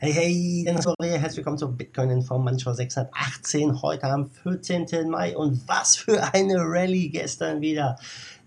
Hey, hey, Dennis Correa, herzlich willkommen zur Bitcoin Information 618, heute am 14. Mai. Und was für eine Rallye gestern wieder.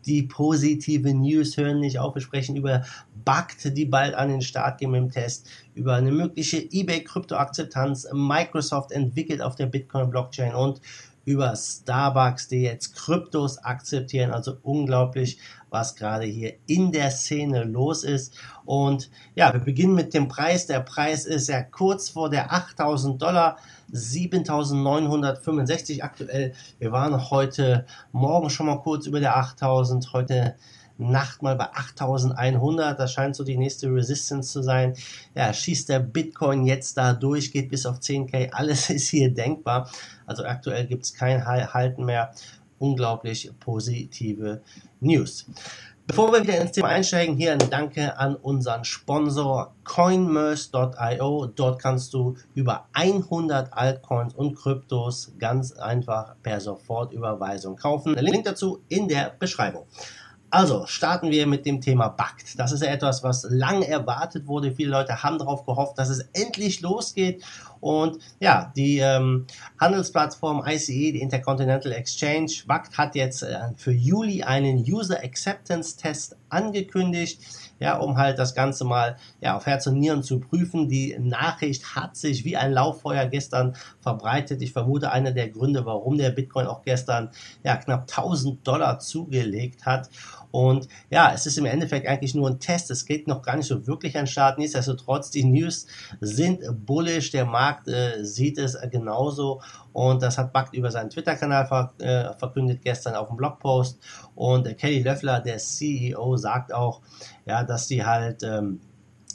Die positive News hören nicht auf. Wir sprechen über BACT, die bald an den Start gehen mit dem Test, über eine mögliche eBay-Kryptoakzeptanz. Microsoft entwickelt auf der Bitcoin-Blockchain und über Starbucks, die jetzt Kryptos akzeptieren. Also unglaublich, was gerade hier in der Szene los ist. Und ja, wir beginnen mit dem Preis. Der Preis ist ja kurz vor der 8000 Dollar, 7965 aktuell. Wir waren heute Morgen schon mal kurz über der 8000. Heute Nacht mal bei 8100. Das scheint so die nächste Resistance zu sein. Ja, schießt der Bitcoin jetzt da durch, geht bis auf 10k. Alles ist hier denkbar. Also aktuell gibt es kein Halten mehr. Unglaublich positive News. Bevor wir wieder ins Thema einsteigen, hier ein Danke an unseren Sponsor coinmerse.io. Dort kannst du über 100 Altcoins und Kryptos ganz einfach per Sofortüberweisung kaufen. Link dazu in der Beschreibung. Also starten wir mit dem Thema BACT. Das ist ja etwas, was lang erwartet wurde. Viele Leute haben darauf gehofft, dass es endlich losgeht. Und ja, die ähm, Handelsplattform ICE, die Intercontinental Exchange, BACT hat jetzt äh, für Juli einen User Acceptance Test angekündigt ja, um halt das Ganze mal ja, auf Herz und Nieren zu prüfen. Die Nachricht hat sich wie ein Lauffeuer gestern verbreitet. Ich vermute, einer der Gründe, warum der Bitcoin auch gestern ja, knapp 1000 Dollar zugelegt hat. Und ja, es ist im Endeffekt eigentlich nur ein Test. Es geht noch gar nicht so wirklich an Start. Nichtsdestotrotz, die News sind bullish. Der Markt äh, sieht es genauso. Und das hat Buck über seinen Twitter-Kanal ver äh, verkündet gestern auf dem Blogpost. Und äh, Kelly Löffler, der CEO, sagt auch, ja, dass sie halt ähm,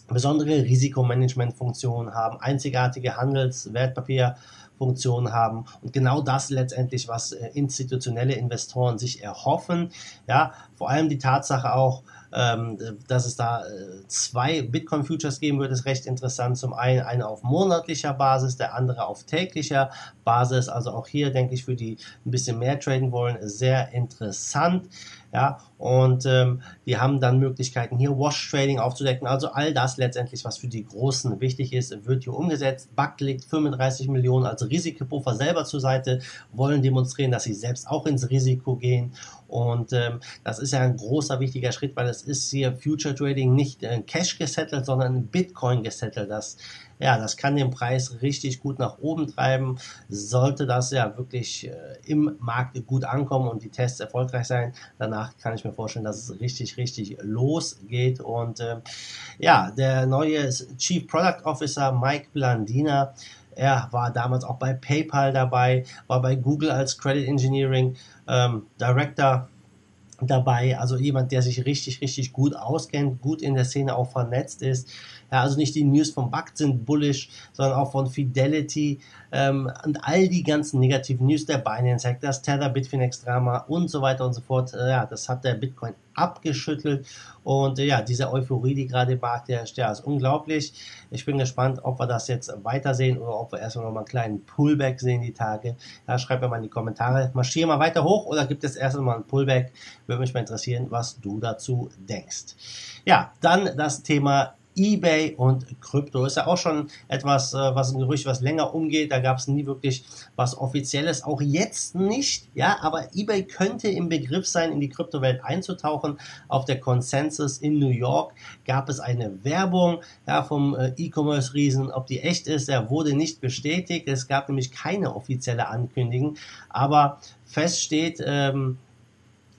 besondere Risikomanagementfunktionen haben, einzigartige Handelswertpapier Funktionen haben und genau das letztendlich, was äh, institutionelle Investoren sich erhoffen. Ja, vor allem die Tatsache auch, ähm, dass es da äh, zwei Bitcoin-Futures geben wird, ist recht interessant. Zum einen eine auf monatlicher Basis, der andere auf täglicher Basis. Also auch hier denke ich für die ein bisschen mehr traden wollen, sehr interessant. Ja, und ähm, die haben dann Möglichkeiten hier Wash Trading aufzudecken. Also all das letztendlich, was für die Großen wichtig ist, wird hier umgesetzt. Buck legt 35 Millionen als Risikopuffer selber zur Seite, wollen demonstrieren, dass sie selbst auch ins Risiko gehen. Und ähm, das ist ja ein großer, wichtiger Schritt, weil es ist hier Future Trading nicht äh, Cash gesettelt, sondern Bitcoin gesettelt. Das ja, das kann den Preis richtig gut nach oben treiben. Sollte das ja wirklich äh, im Markt gut ankommen und die Tests erfolgreich sein, danach kann ich mir vorstellen, dass es richtig, richtig losgeht. Und äh, ja, der neue Chief Product Officer Mike Blandina, er war damals auch bei PayPal dabei, war bei Google als Credit Engineering ähm, Director dabei, also jemand, der sich richtig, richtig gut auskennt, gut in der Szene auch vernetzt ist. Ja, also nicht die News vom Bug sind bullish, sondern auch von Fidelity ähm, und all die ganzen negativen News der Binance Hack, das Tether Bitfinex Drama und so weiter und so fort. Äh, ja, das hat der Bitcoin abgeschüttelt und äh, ja, diese Euphorie, die gerade im Markt herrscht, ja, ist unglaublich. Ich bin gespannt, ob wir das jetzt weitersehen oder ob wir erstmal noch mal einen kleinen Pullback sehen die Tage. Ja, schreibt mir mal in die Kommentare. Marschieren wir weiter hoch oder gibt es erst einmal einen Pullback? Würde mich mal interessieren, was du dazu denkst. Ja, dann das Thema eBay und Krypto. Ist ja auch schon etwas, äh, was ein Gerücht, was länger umgeht. Da gab es nie wirklich was Offizielles. Auch jetzt nicht. Ja, aber eBay könnte im Begriff sein, in die Kryptowelt einzutauchen. Auf der Consensus in New York gab es eine Werbung ja, vom äh, E-Commerce-Riesen. Ob die echt ist, er wurde nicht bestätigt. Es gab nämlich keine offizielle Ankündigung. Aber fest steht, ähm,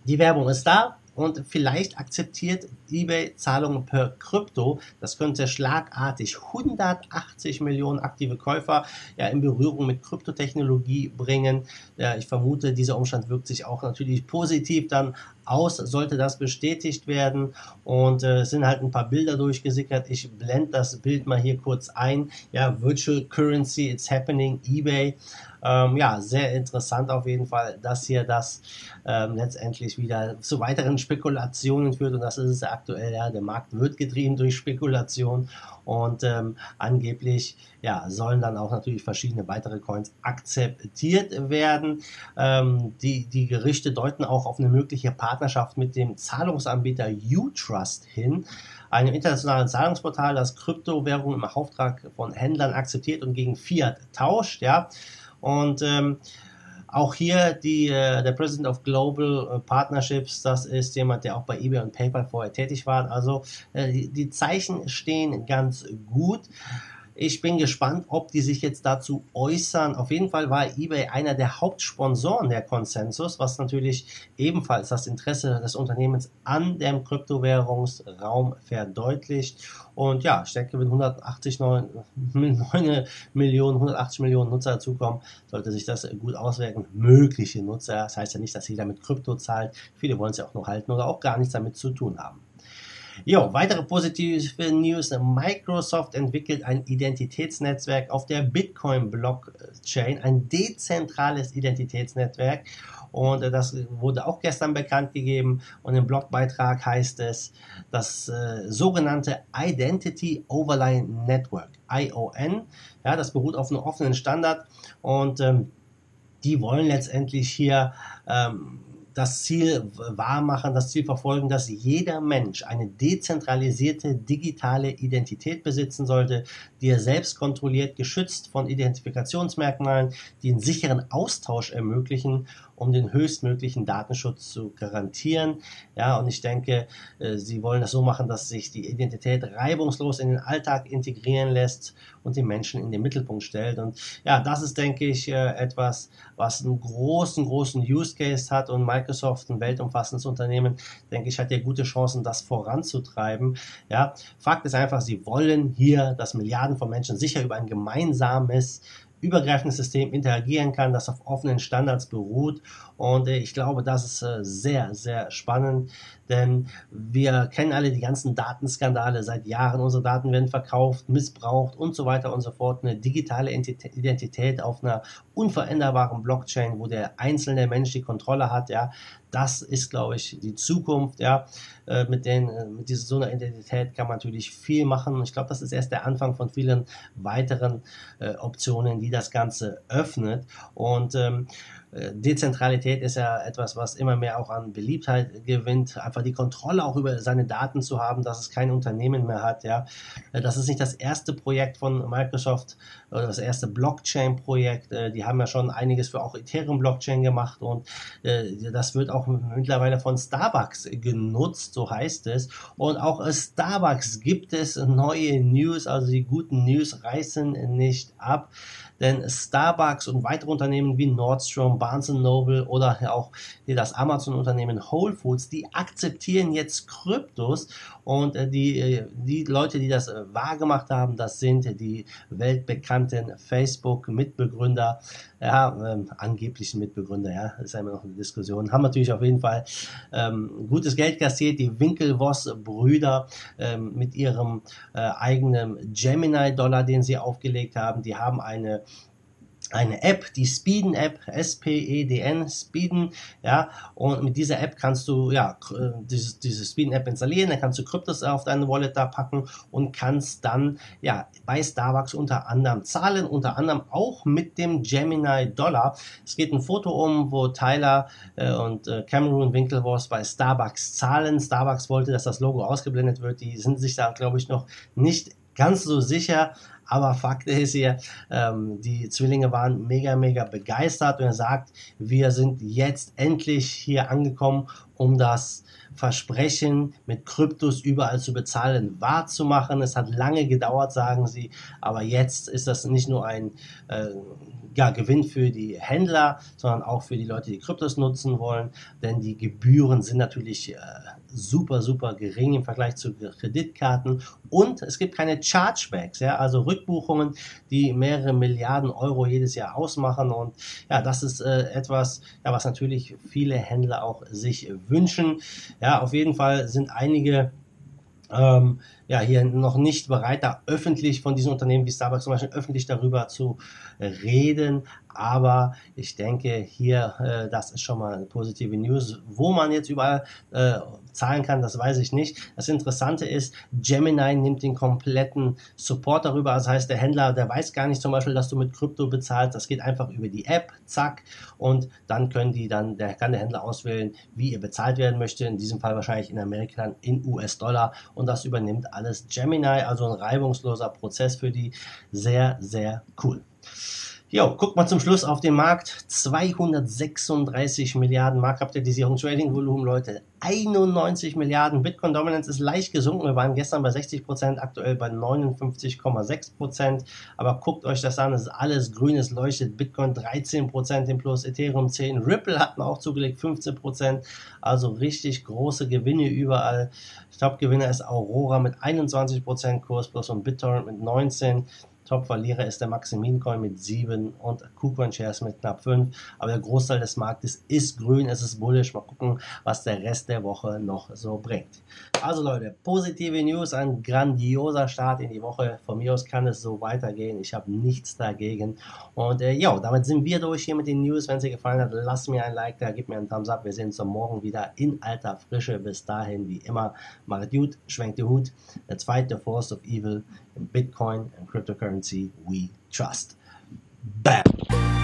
die Werbung ist da und vielleicht akzeptiert eBay Zahlungen per Krypto. Das könnte schlagartig 180 Millionen aktive Käufer ja, in Berührung mit Kryptotechnologie bringen. Ja, ich vermute, dieser Umstand wirkt sich auch natürlich positiv dann aus, sollte das bestätigt werden. Und äh, es sind halt ein paar Bilder durchgesickert. Ich blende das Bild mal hier kurz ein. Ja, Virtual Currency, it's happening, eBay. Ähm, ja, sehr interessant auf jeden Fall, dass hier das ähm, letztendlich wieder zu weiteren Spekulationen führt und das ist es aktuell. Ja, der Markt wird getrieben durch Spekulation und ähm, angeblich ja, sollen dann auch natürlich verschiedene weitere Coins akzeptiert werden. Ähm, die, die Gerichte deuten auch auf eine mögliche Partnerschaft mit dem Zahlungsanbieter Utrust hin einem internationalen Zahlungsportal, das Kryptowährungen im Auftrag von Händlern akzeptiert und gegen Fiat tauscht, ja. Und ähm, auch hier die, äh, der President of Global äh, Partnerships, das ist jemand, der auch bei eBay und PayPal vorher tätig war. Also äh, die Zeichen stehen ganz gut. Ich bin gespannt, ob die sich jetzt dazu äußern. Auf jeden Fall war eBay einer der Hauptsponsoren der Consensus, was natürlich ebenfalls das Interesse des Unternehmens an dem Kryptowährungsraum verdeutlicht. Und ja, ich denke, wenn 180 9, 9 Millionen, 180 Millionen Nutzer dazukommen, sollte sich das gut auswirken. Mögliche Nutzer, das heißt ja nicht, dass jeder mit Krypto zahlt. Viele wollen es ja auch noch halten oder auch gar nichts damit zu tun haben. Jo, weitere positive News. Microsoft entwickelt ein Identitätsnetzwerk auf der Bitcoin-Blockchain, ein dezentrales Identitätsnetzwerk. Und äh, das wurde auch gestern bekannt gegeben. Und im Blogbeitrag heißt es, das äh, sogenannte Identity Overlay Network, ION. Ja, das beruht auf einem offenen Standard und ähm, die wollen letztendlich hier ähm, das Ziel wahrmachen, das Ziel verfolgen, dass jeder Mensch eine dezentralisierte digitale Identität besitzen sollte, die er selbst kontrolliert, geschützt von Identifikationsmerkmalen, die einen sicheren Austausch ermöglichen um den höchstmöglichen Datenschutz zu garantieren. Ja, und ich denke, äh, sie wollen das so machen, dass sich die Identität reibungslos in den Alltag integrieren lässt und den Menschen in den Mittelpunkt stellt. Und ja, das ist, denke ich, äh, etwas, was einen großen, großen Use Case hat und Microsoft, ein weltumfassendes Unternehmen, denke ich, hat ja gute Chancen, das voranzutreiben. Ja, Fakt ist einfach, sie wollen hier, dass Milliarden von Menschen sicher über ein gemeinsames übergreifendes System interagieren kann, das auf offenen Standards beruht. Und äh, ich glaube, das ist äh, sehr, sehr spannend, denn wir kennen alle die ganzen Datenskandale seit Jahren. Unsere Daten werden verkauft, missbraucht und so weiter und so fort. Eine digitale Identität auf einer unveränderbaren Blockchain, wo der einzelne Mensch die Kontrolle hat, ja, das ist, glaube ich, die Zukunft, ja. Äh, mit, den, äh, mit dieser so einer Identität kann man natürlich viel machen. Ich glaube, das ist erst der Anfang von vielen weiteren äh, Optionen, die das Ganze öffnet. Und ähm, äh, Dezentralität ist ja etwas, was immer mehr auch an Beliebtheit gewinnt. Einfach die Kontrolle auch über seine Daten zu haben, dass es kein Unternehmen mehr hat. Ja, äh, das ist nicht das erste Projekt von Microsoft oder das erste Blockchain-Projekt. Äh, die haben ja schon einiges für auch Ethereum Blockchain gemacht und das wird auch mittlerweile von Starbucks genutzt, so heißt es. Und auch Starbucks gibt es neue News, also die guten News reißen nicht ab denn Starbucks und weitere Unternehmen wie Nordstrom, Barnes Noble oder auch das Amazon-Unternehmen Whole Foods, die akzeptieren jetzt Kryptos. Und äh, die, äh, die Leute, die das äh, wahrgemacht haben, das sind die weltbekannten Facebook-Mitbegründer, ja, ähm, angeblichen Mitbegründer, ja, ist ja immer noch eine Diskussion, haben natürlich auf jeden Fall ähm, gutes Geld kassiert, die Winkelvoss-Brüder ähm, mit ihrem äh, eigenen Gemini-Dollar, den sie aufgelegt haben, die haben eine eine App, die Speeden App, S-P-E-D-N, Speeden, ja, und mit dieser App kannst du, ja, äh, diese, diese Speeden App installieren, dann kannst du Kryptos auf deine Wallet da packen und kannst dann, ja, bei Starbucks unter anderem zahlen, unter anderem auch mit dem Gemini Dollar. Es geht ein Foto um, wo Tyler äh, und äh, Cameron Winklevoss bei Starbucks zahlen. Starbucks wollte, dass das Logo ausgeblendet wird. Die sind sich da, glaube ich, noch nicht ganz so sicher, aber Fakt ist hier, ähm, die Zwillinge waren mega, mega begeistert und er sagt, wir sind jetzt endlich hier angekommen, um das Versprechen, mit Kryptos überall zu bezahlen, wahrzumachen. Es hat lange gedauert, sagen sie, aber jetzt ist das nicht nur ein äh, ja, Gewinn für die Händler, sondern auch für die Leute, die Kryptos nutzen wollen, denn die Gebühren sind natürlich äh, super, super gering im Vergleich zu Kreditkarten. Und es gibt keine Chargebacks, ja, also Rückbuchungen, die mehrere Milliarden Euro jedes Jahr ausmachen. Und ja, das ist äh, etwas, ja, was natürlich viele Händler auch sich wünschen. Ja, auf jeden Fall sind einige ähm, ja hier noch nicht bereit, da öffentlich von diesen Unternehmen wie Starbucks zum Beispiel öffentlich darüber zu reden. Aber ich denke hier, äh, das ist schon mal positive News. Wo man jetzt überall äh, zahlen kann, das weiß ich nicht. Das Interessante ist, Gemini nimmt den kompletten Support darüber. Das heißt, der Händler, der weiß gar nicht zum Beispiel, dass du mit Krypto bezahlst. Das geht einfach über die App, zack. Und dann können die dann, der kann der Händler auswählen, wie ihr bezahlt werden möchte. In diesem Fall wahrscheinlich in Amerika in US-Dollar. Und das übernimmt alles Gemini. Also ein reibungsloser Prozess für die. Sehr, sehr cool. Jo, guckt mal zum Schluss auf den Markt. 236 Milliarden Marktkapitalisierung, Trading-Volumen, Leute. 91 Milliarden. Bitcoin Dominance ist leicht gesunken. Wir waren gestern bei 60 Prozent, aktuell bei 59,6 Prozent. Aber guckt euch das an. Es ist alles grünes leuchtet. Bitcoin 13 Prozent im Plus, Ethereum 10. Ripple hatten auch zugelegt 15 Prozent. Also richtig große Gewinne überall. Top-Gewinner ist Aurora mit 21 Prozent Kurs plus und BitTorrent mit 19. Top-Verlierer ist der Maximin Coin mit 7 und KuCoin Shares mit knapp 5. Aber der Großteil des Marktes ist grün, es ist bullish. Mal gucken, was der Rest der Woche noch so bringt. Also Leute, positive News, ein grandioser Start in die Woche. Von mir aus kann es so weitergehen. Ich habe nichts dagegen. Und äh, ja, damit sind wir durch hier mit den News. Wenn es dir gefallen hat, lass mir ein Like da, gib mir einen Thumbs up. Wir sehen uns morgen wieder in alter Frische. Bis dahin, wie immer, macht gut, schwenkt den Hut. Der zweite Force of Evil Bitcoin and cryptocurrency we trust. Bam!